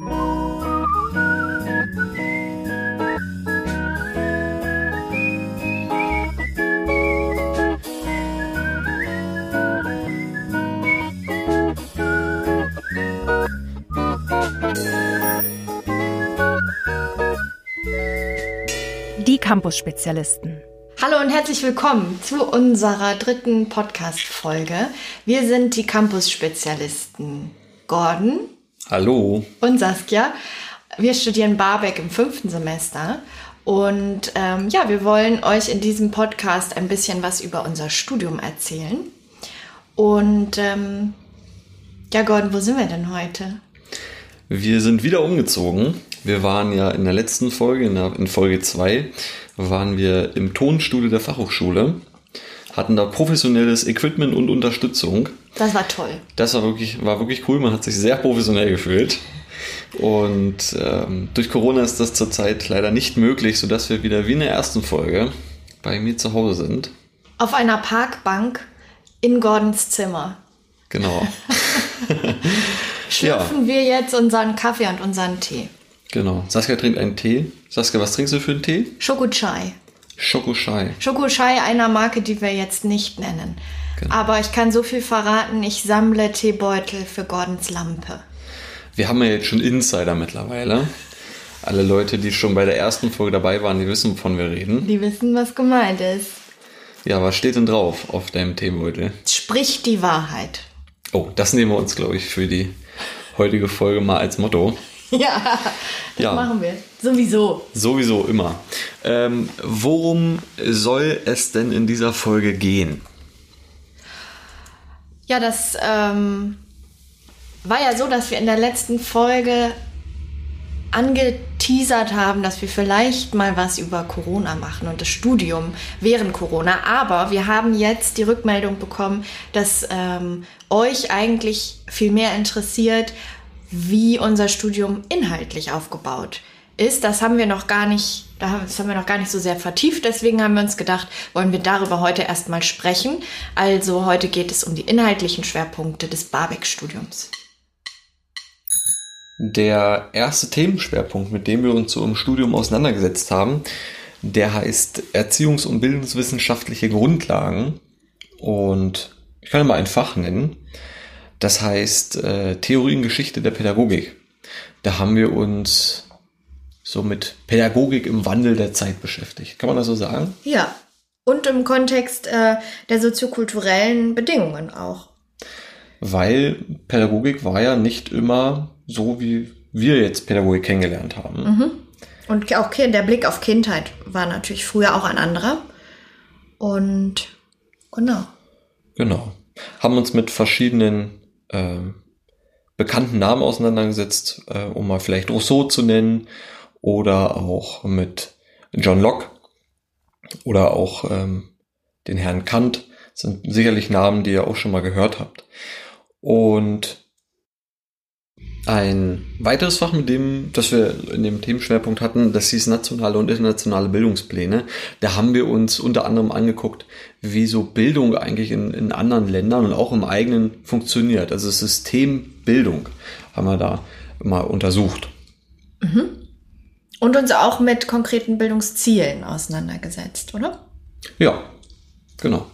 Die Campus-Spezialisten. Hallo und herzlich willkommen zu unserer dritten Podcast-Folge. Wir sind die Campus-Spezialisten Gordon. Hallo. Und Saskia. Wir studieren Barbeck im fünften Semester. Und ähm, ja, wir wollen euch in diesem Podcast ein bisschen was über unser Studium erzählen. Und ähm, ja, Gordon, wo sind wir denn heute? Wir sind wieder umgezogen. Wir waren ja in der letzten Folge, in, der, in Folge 2, waren wir im Tonstudio der Fachhochschule, hatten da professionelles Equipment und Unterstützung. Das war toll. Das war wirklich, war wirklich cool, man hat sich sehr professionell gefühlt. Und ähm, durch Corona ist das zurzeit leider nicht möglich, sodass wir wieder wie in der ersten Folge bei mir zu Hause sind. Auf einer Parkbank in Gordons Zimmer. Genau. Schlürfen wir jetzt unseren Kaffee und unseren Tee. Genau. Saskia trinkt einen Tee. Saskia, was trinkst du für einen Tee? Schokochai. Schokochai. Schokochai einer Marke, die wir jetzt nicht nennen. Genau. Aber ich kann so viel verraten, ich sammle Teebeutel für Gordons Lampe. Wir haben ja jetzt schon Insider mittlerweile. Alle Leute, die schon bei der ersten Folge dabei waren, die wissen, wovon wir reden. Die wissen, was gemeint ist. Ja, was steht denn drauf auf deinem Teebeutel? Sprich die Wahrheit. Oh, das nehmen wir uns, glaube ich, für die heutige Folge mal als Motto. Ja, das Ja. machen wir. Sowieso. Sowieso immer. Ähm, worum soll es denn in dieser Folge gehen? Ja, das ähm, war ja so, dass wir in der letzten Folge angeteasert haben, dass wir vielleicht mal was über Corona machen und das Studium während Corona. Aber wir haben jetzt die Rückmeldung bekommen, dass ähm, euch eigentlich viel mehr interessiert, wie unser Studium inhaltlich aufgebaut ist. Das haben wir noch gar nicht, das haben wir noch gar nicht so sehr vertieft. Deswegen haben wir uns gedacht, wollen wir darüber heute erstmal sprechen. Also heute geht es um die inhaltlichen Schwerpunkte des Barbeck-Studiums. Der erste Themenschwerpunkt, mit dem wir uns so im Studium auseinandergesetzt haben, der heißt Erziehungs- und Bildungswissenschaftliche Grundlagen. Und ich kann mal ein Fach nennen. Das heißt äh, Theorie und Geschichte der Pädagogik. Da haben wir uns so mit Pädagogik im Wandel der Zeit beschäftigt. Kann man das so sagen? Ja. Und im Kontext äh, der soziokulturellen Bedingungen auch. Weil Pädagogik war ja nicht immer so, wie wir jetzt Pädagogik kennengelernt haben. Und auch der Blick auf Kindheit war natürlich früher auch ein anderer. Und genau. Genau. Haben uns mit verschiedenen ähm, bekannten Namen auseinandergesetzt, äh, um mal vielleicht Rousseau zu nennen oder auch mit John Locke oder auch ähm, den Herrn Kant. Das sind sicherlich Namen, die ihr auch schon mal gehört habt. Und ein weiteres Fach, mit dem, das wir in dem Themenschwerpunkt hatten, das hieß nationale und internationale Bildungspläne. Da haben wir uns unter anderem angeguckt, wie so Bildung eigentlich in, in anderen Ländern und auch im eigenen funktioniert. Also das System Bildung haben wir da mal untersucht. Und uns auch mit konkreten Bildungszielen auseinandergesetzt, oder? Ja, genau.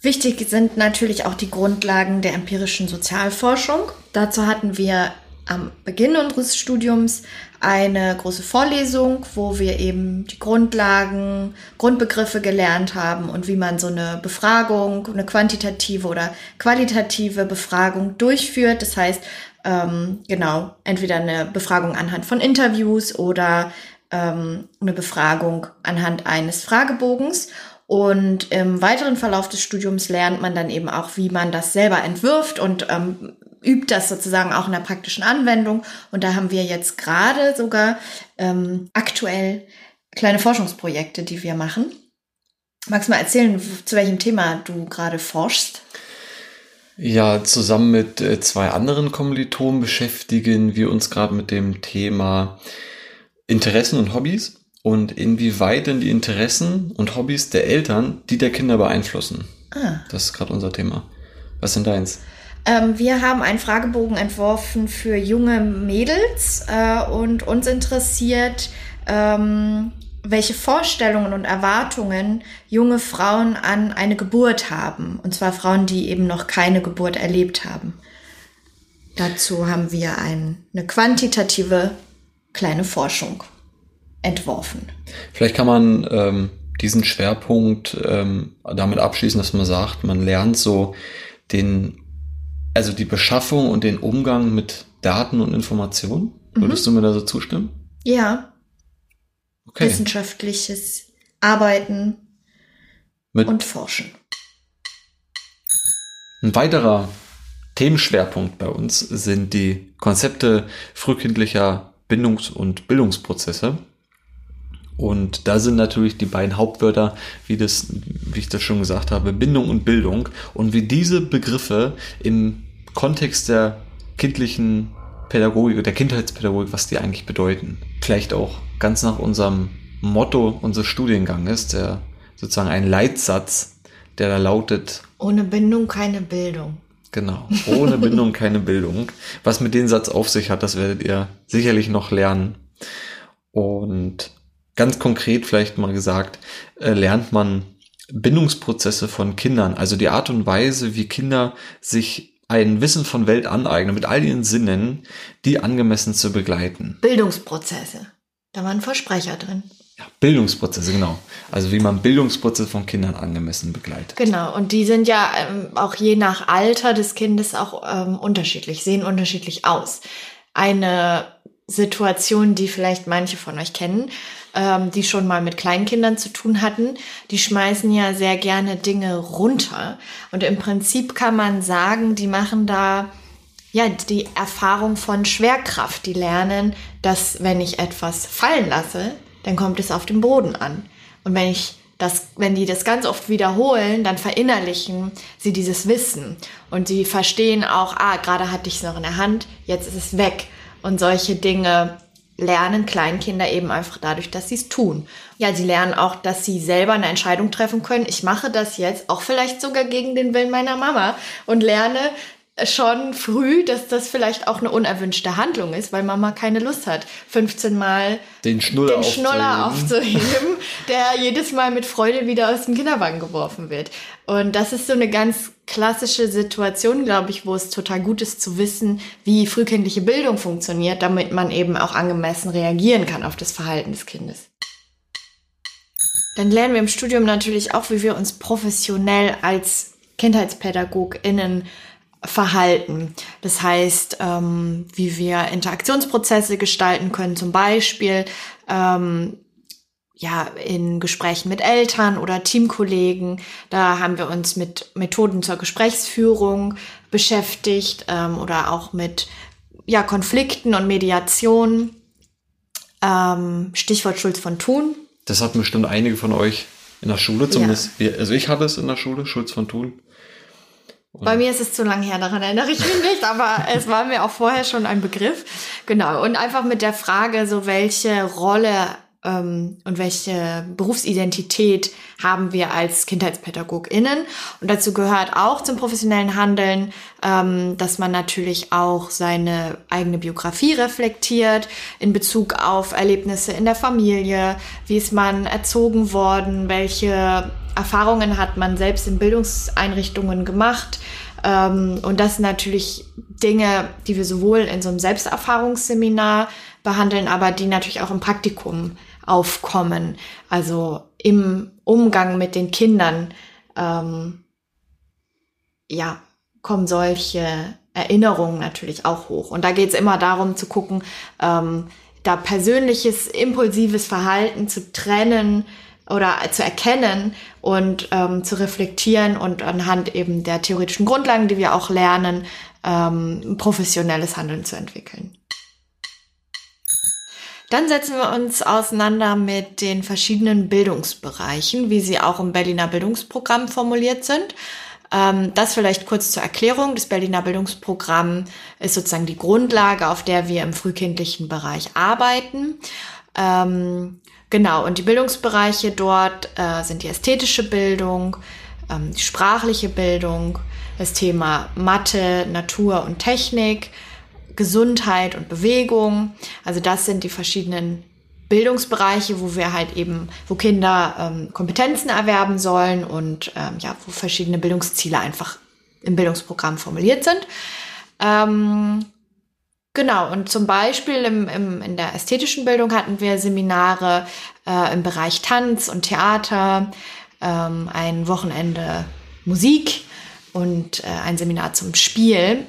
Wichtig sind natürlich auch die Grundlagen der empirischen Sozialforschung. Dazu hatten wir am Beginn unseres Studiums eine große Vorlesung, wo wir eben die Grundlagen, Grundbegriffe gelernt haben und wie man so eine Befragung, eine quantitative oder qualitative Befragung durchführt. Das heißt, ähm, genau, entweder eine Befragung anhand von Interviews oder ähm, eine Befragung anhand eines Fragebogens. Und im weiteren Verlauf des Studiums lernt man dann eben auch, wie man das selber entwirft und ähm, übt das sozusagen auch in der praktischen Anwendung. Und da haben wir jetzt gerade sogar ähm, aktuell kleine Forschungsprojekte, die wir machen. Magst du mal erzählen, zu welchem Thema du gerade forschst? Ja, zusammen mit äh, zwei anderen Kommilitonen beschäftigen wir uns gerade mit dem Thema Interessen und Hobbys und inwieweit denn die Interessen und Hobbys der Eltern die der Kinder beeinflussen. Ah. Das ist gerade unser Thema. Was denn deins? Ähm, wir haben einen Fragebogen entworfen für junge Mädels äh, und uns interessiert, ähm, welche Vorstellungen und Erwartungen junge Frauen an eine Geburt haben. Und zwar Frauen, die eben noch keine Geburt erlebt haben. Dazu haben wir ein, eine quantitative kleine Forschung entworfen. Vielleicht kann man ähm, diesen Schwerpunkt ähm, damit abschließen, dass man sagt, man lernt so den, also die Beschaffung und den Umgang mit Daten und Informationen. Würdest mhm. du mir da so zustimmen? Ja. Okay. Wissenschaftliches Arbeiten mit und Forschen. Ein weiterer Themenschwerpunkt bei uns sind die Konzepte frühkindlicher Bindungs- und Bildungsprozesse. Und da sind natürlich die beiden Hauptwörter, wie, das, wie ich das schon gesagt habe, Bindung und Bildung. Und wie diese Begriffe im Kontext der kindlichen Pädagogik, der Kindheitspädagogik, was die eigentlich bedeuten. Vielleicht auch ganz nach unserem Motto unseres Studienganges, der sozusagen ein Leitsatz, der da lautet. Ohne Bindung keine Bildung. Genau. Ohne Bindung keine Bildung. Was mit dem Satz auf sich hat, das werdet ihr sicherlich noch lernen. Und ganz konkret vielleicht mal gesagt, äh, lernt man Bindungsprozesse von Kindern, also die Art und Weise, wie Kinder sich ein Wissen von Welt aneignen, mit all ihren Sinnen, die angemessen zu begleiten. Bildungsprozesse. Da waren Versprecher drin. Ja, Bildungsprozesse, genau. Also wie man Bildungsprozesse von Kindern angemessen begleitet. Genau, und die sind ja ähm, auch je nach Alter des Kindes auch ähm, unterschiedlich, sehen unterschiedlich aus. Eine Situation, die vielleicht manche von euch kennen, ähm, die schon mal mit Kleinkindern zu tun hatten, die schmeißen ja sehr gerne Dinge runter. Und im Prinzip kann man sagen, die machen da ja die Erfahrung von Schwerkraft. Die lernen, dass wenn ich etwas fallen lasse, dann kommt es auf den Boden an. Und wenn ich das, wenn die das ganz oft wiederholen, dann verinnerlichen sie dieses Wissen und sie verstehen auch, ah, gerade hatte ich es noch in der Hand, jetzt ist es weg. Und solche Dinge lernen Kleinkinder eben einfach dadurch, dass sie es tun. Ja, sie lernen auch, dass sie selber eine Entscheidung treffen können. Ich mache das jetzt auch vielleicht sogar gegen den Willen meiner Mama und lerne, schon früh, dass das vielleicht auch eine unerwünschte Handlung ist, weil Mama keine Lust hat, 15 Mal den Schnuller, den Schnuller aufzuheben. aufzuheben, der jedes Mal mit Freude wieder aus dem Kinderwagen geworfen wird. Und das ist so eine ganz klassische Situation, glaube ich, wo es total gut ist zu wissen, wie frühkindliche Bildung funktioniert, damit man eben auch angemessen reagieren kann auf das Verhalten des Kindes. Dann lernen wir im Studium natürlich auch, wie wir uns professionell als KindheitspädagogInnen Verhalten. Das heißt, ähm, wie wir Interaktionsprozesse gestalten können, zum Beispiel ähm, ja in Gesprächen mit Eltern oder Teamkollegen. Da haben wir uns mit Methoden zur Gesprächsführung beschäftigt ähm, oder auch mit ja Konflikten und Mediation. Ähm, Stichwort Schulz von Thun. Das hatten bestimmt einige von euch in der Schule, zumindest. Ja. Also ich hatte es in der Schule, Schulz von Thun. Bei mir ist es zu lang her, daran erinnere ich mich nicht, aber es war mir auch vorher schon ein Begriff. Genau. Und einfach mit der Frage, so welche Rolle ähm, und welche Berufsidentität haben wir als KindheitspädagogInnen. Und dazu gehört auch zum professionellen Handeln, ähm, dass man natürlich auch seine eigene Biografie reflektiert in Bezug auf Erlebnisse in der Familie, wie ist man erzogen worden, welche Erfahrungen hat man selbst in Bildungseinrichtungen gemacht. Ähm, und das sind natürlich Dinge, die wir sowohl in so einem Selbsterfahrungsseminar behandeln, aber die natürlich auch im Praktikum aufkommen. Also im Umgang mit den Kindern, ähm, ja, kommen solche Erinnerungen natürlich auch hoch. Und da geht es immer darum zu gucken, ähm, da persönliches, impulsives Verhalten zu trennen oder zu erkennen und ähm, zu reflektieren und anhand eben der theoretischen Grundlagen, die wir auch lernen, ähm, professionelles Handeln zu entwickeln. Dann setzen wir uns auseinander mit den verschiedenen Bildungsbereichen, wie sie auch im Berliner Bildungsprogramm formuliert sind. Ähm, das vielleicht kurz zur Erklärung. Das Berliner Bildungsprogramm ist sozusagen die Grundlage, auf der wir im frühkindlichen Bereich arbeiten. Ähm, genau, und die Bildungsbereiche dort äh, sind die ästhetische Bildung, ähm, die sprachliche Bildung, das Thema Mathe, Natur und Technik, Gesundheit und Bewegung. Also das sind die verschiedenen Bildungsbereiche, wo wir halt eben, wo Kinder ähm, Kompetenzen erwerben sollen und ähm, ja, wo verschiedene Bildungsziele einfach im Bildungsprogramm formuliert sind. Ähm, genau, und zum Beispiel im, im, in der ästhetischen Bildung hatten wir Seminare äh, im Bereich Tanz und Theater, ähm, ein Wochenende Musik und äh, ein Seminar zum Spiel.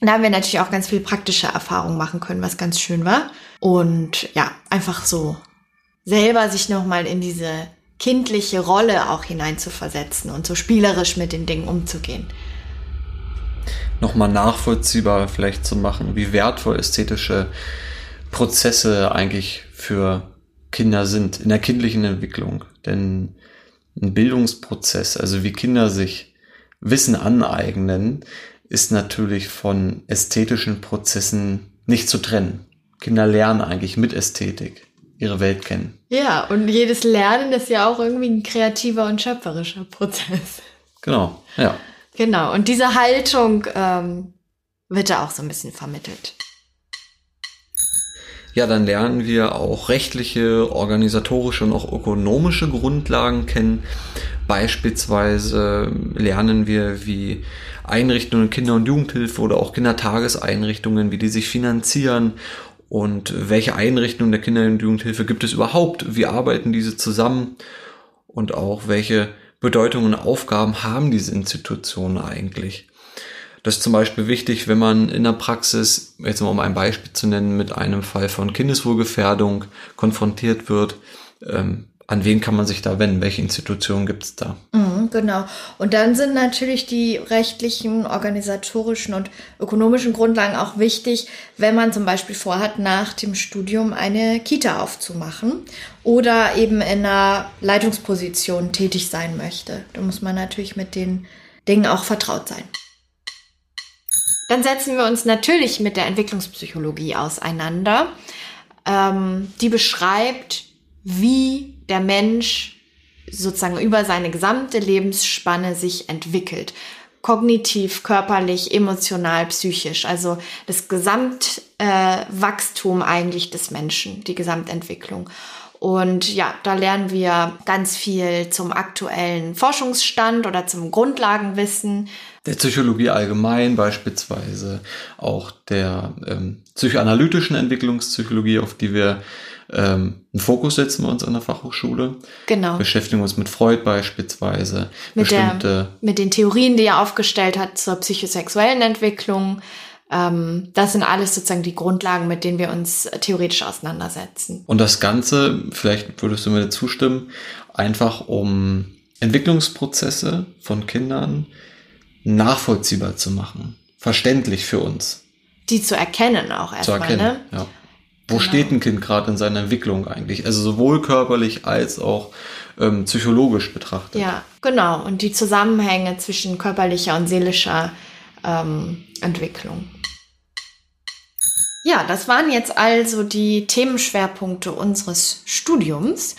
Da haben wir natürlich auch ganz viel praktische Erfahrungen machen können, was ganz schön war. Und ja, einfach so selber sich nochmal in diese kindliche Rolle auch hineinzuversetzen und so spielerisch mit den Dingen umzugehen. Nochmal nachvollziehbar vielleicht zu machen, wie wertvoll ästhetische Prozesse eigentlich für Kinder sind in der kindlichen Entwicklung. Denn ein Bildungsprozess, also wie Kinder sich Wissen aneignen, ist natürlich von ästhetischen Prozessen nicht zu trennen. Kinder lernen eigentlich mit Ästhetik ihre Welt kennen. Ja, und jedes Lernen ist ja auch irgendwie ein kreativer und schöpferischer Prozess. Genau, ja. Genau, und diese Haltung ähm, wird da auch so ein bisschen vermittelt. Ja, dann lernen wir auch rechtliche, organisatorische und auch ökonomische Grundlagen kennen. Beispielsweise lernen wir, wie Einrichtungen Kinder- und Jugendhilfe oder auch Kindertageseinrichtungen, wie die sich finanzieren und welche Einrichtungen der Kinder- und Jugendhilfe gibt es überhaupt, wie arbeiten diese zusammen und auch welche Bedeutung und Aufgaben haben diese Institutionen eigentlich. Das ist zum Beispiel wichtig, wenn man in der Praxis, jetzt mal um ein Beispiel zu nennen, mit einem Fall von Kindeswohlgefährdung konfrontiert wird. Ähm, an wen kann man sich da wenden? Welche Institutionen gibt es da? Mhm, genau. Und dann sind natürlich die rechtlichen, organisatorischen und ökonomischen Grundlagen auch wichtig, wenn man zum Beispiel vorhat, nach dem Studium eine Kita aufzumachen oder eben in einer Leitungsposition tätig sein möchte. Da muss man natürlich mit den Dingen auch vertraut sein. Dann setzen wir uns natürlich mit der Entwicklungspsychologie auseinander. Ähm, die beschreibt, wie der Mensch sozusagen über seine gesamte Lebensspanne sich entwickelt. Kognitiv, körperlich, emotional, psychisch. Also das Gesamtwachstum äh, eigentlich des Menschen, die Gesamtentwicklung. Und ja, da lernen wir ganz viel zum aktuellen Forschungsstand oder zum Grundlagenwissen. Der Psychologie allgemein beispielsweise, auch der ähm, psychoanalytischen Entwicklungspsychologie, auf die wir ähm, einen Fokus setzen bei uns an der Fachhochschule. Genau. Beschäftigen uns mit Freud beispielsweise. Mit, der, mit den Theorien, die er aufgestellt hat zur psychosexuellen Entwicklung. Ähm, das sind alles sozusagen die Grundlagen, mit denen wir uns theoretisch auseinandersetzen. Und das Ganze, vielleicht würdest du mir zustimmen, einfach um Entwicklungsprozesse von Kindern nachvollziehbar zu machen, verständlich für uns. Die zu erkennen auch erstmal, zu erkennen, ne? Ja. Wo genau. steht ein Kind gerade in seiner Entwicklung eigentlich? Also sowohl körperlich als auch ähm, psychologisch betrachtet. Ja, genau. Und die Zusammenhänge zwischen körperlicher und seelischer ähm, Entwicklung. Ja, das waren jetzt also die Themenschwerpunkte unseres Studiums.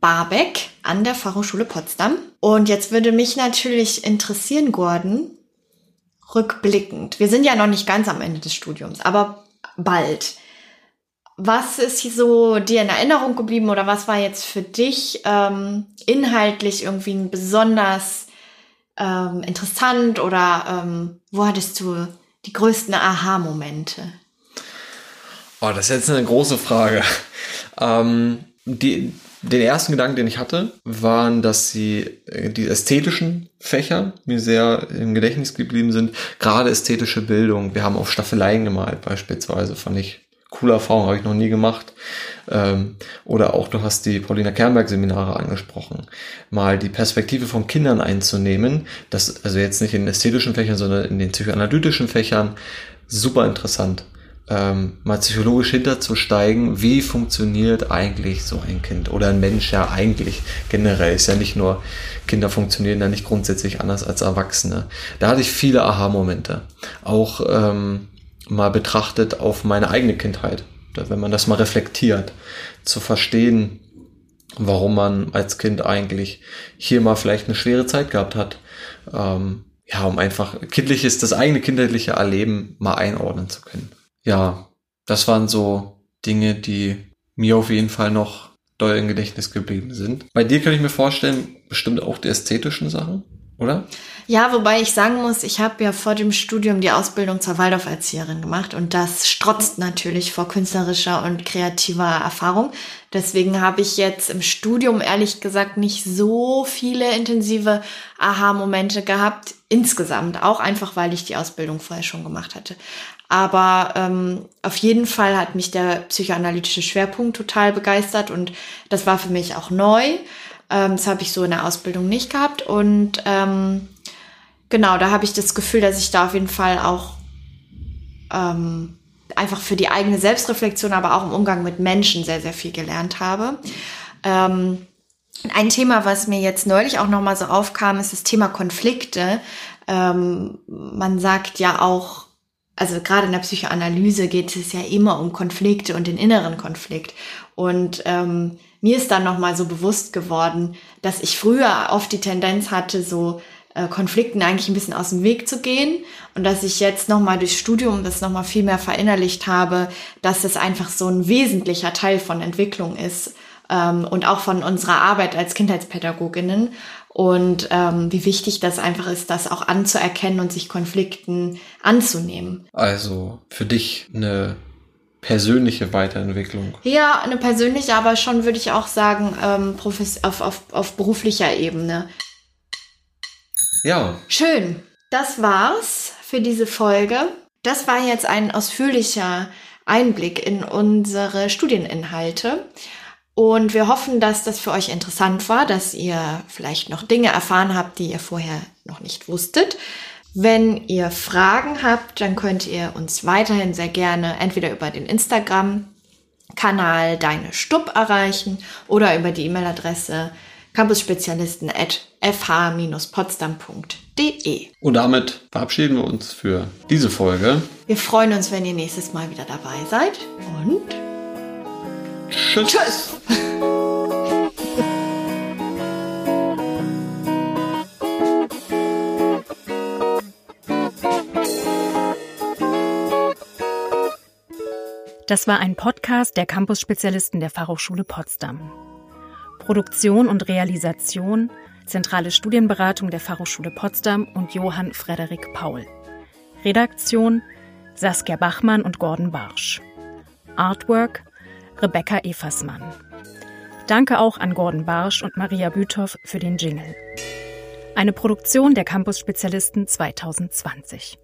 Barbeck an der Fachhochschule Potsdam. Und jetzt würde mich natürlich interessieren, Gordon, rückblickend. Wir sind ja noch nicht ganz am Ende des Studiums, aber bald. Was ist so dir in Erinnerung geblieben oder was war jetzt für dich ähm, inhaltlich irgendwie besonders ähm, interessant oder ähm, wo hattest du die größten Aha-Momente? Oh, das ist jetzt eine große Frage. Ähm, die, den ersten Gedanken, den ich hatte, waren, dass sie äh, die ästhetischen Fächer mir sehr im Gedächtnis geblieben sind. Gerade ästhetische Bildung. Wir haben auf Staffeleien gemalt beispielsweise, fand ich coole Erfahrung, habe ich noch nie gemacht. Ähm, oder auch, du hast die Paulina Kernberg Seminare angesprochen. Mal die Perspektive von Kindern einzunehmen, das, also jetzt nicht in ästhetischen Fächern, sondern in den psychoanalytischen Fächern, super interessant ähm, mal psychologisch hinterzusteigen, wie funktioniert eigentlich so ein Kind oder ein Mensch ja eigentlich generell. Ist ja nicht nur, Kinder funktionieren ja nicht grundsätzlich anders als Erwachsene. Da hatte ich viele Aha-Momente. Auch ähm, mal betrachtet auf meine eigene Kindheit. Wenn man das mal reflektiert, zu verstehen, warum man als Kind eigentlich hier mal vielleicht eine schwere Zeit gehabt hat. Ähm, ja, um einfach kindliches, das eigene kindheitliche Erleben mal einordnen zu können. Ja, das waren so Dinge, die mir auf jeden Fall noch doll im Gedächtnis geblieben sind. Bei dir kann ich mir vorstellen, bestimmt auch die ästhetischen Sachen, oder? Ja, wobei ich sagen muss, ich habe ja vor dem Studium die Ausbildung zur Waldorferzieherin gemacht und das strotzt natürlich vor künstlerischer und kreativer Erfahrung. Deswegen habe ich jetzt im Studium ehrlich gesagt nicht so viele intensive Aha-Momente gehabt. Insgesamt, auch einfach, weil ich die Ausbildung vorher schon gemacht hatte. Aber ähm, auf jeden Fall hat mich der psychoanalytische Schwerpunkt total begeistert und das war für mich auch neu. Ähm, das habe ich so in der Ausbildung nicht gehabt. Und ähm, genau, da habe ich das Gefühl, dass ich da auf jeden Fall auch ähm, einfach für die eigene Selbstreflexion, aber auch im Umgang mit Menschen sehr, sehr viel gelernt habe. Ähm, ein Thema, was mir jetzt neulich auch nochmal so aufkam, ist das Thema Konflikte. Ähm, man sagt ja auch, also gerade in der Psychoanalyse geht es ja immer um Konflikte und den inneren Konflikt. Und ähm, mir ist dann nochmal so bewusst geworden, dass ich früher oft die Tendenz hatte, so äh, Konflikten eigentlich ein bisschen aus dem Weg zu gehen und dass ich jetzt nochmal durchs Studium das nochmal viel mehr verinnerlicht habe, dass es einfach so ein wesentlicher Teil von Entwicklung ist ähm, und auch von unserer Arbeit als Kindheitspädagoginnen und ähm, wie wichtig das einfach ist, das auch anzuerkennen und sich Konflikten anzunehmen. Also für dich eine persönliche Weiterentwicklung. Ja, eine persönliche, aber schon würde ich auch sagen, ähm, auf, auf, auf beruflicher Ebene. Ja. Schön. Das war's für diese Folge. Das war jetzt ein ausführlicher Einblick in unsere Studieninhalte. Und wir hoffen, dass das für euch interessant war, dass ihr vielleicht noch Dinge erfahren habt, die ihr vorher noch nicht wusstet. Wenn ihr Fragen habt, dann könnt ihr uns weiterhin sehr gerne entweder über den Instagram-Kanal Deine Stub erreichen oder über die E-Mail-Adresse campusspezialisten.fh-potsdam.de. Und damit verabschieden wir uns für diese Folge. Wir freuen uns, wenn ihr nächstes Mal wieder dabei seid und Tschüss. tschüss! Das war ein Podcast der Campus-Spezialisten der Fachhochschule Potsdam. Produktion und Realisation, zentrale Studienberatung der Fachhochschule Potsdam und Johann Frederik Paul. Redaktion Saskia Bachmann und Gordon Barsch. Artwork Rebecca Eversmann. Danke auch an Gordon Barsch und Maria Büthoff für den Jingle. Eine Produktion der Campus Spezialisten 2020.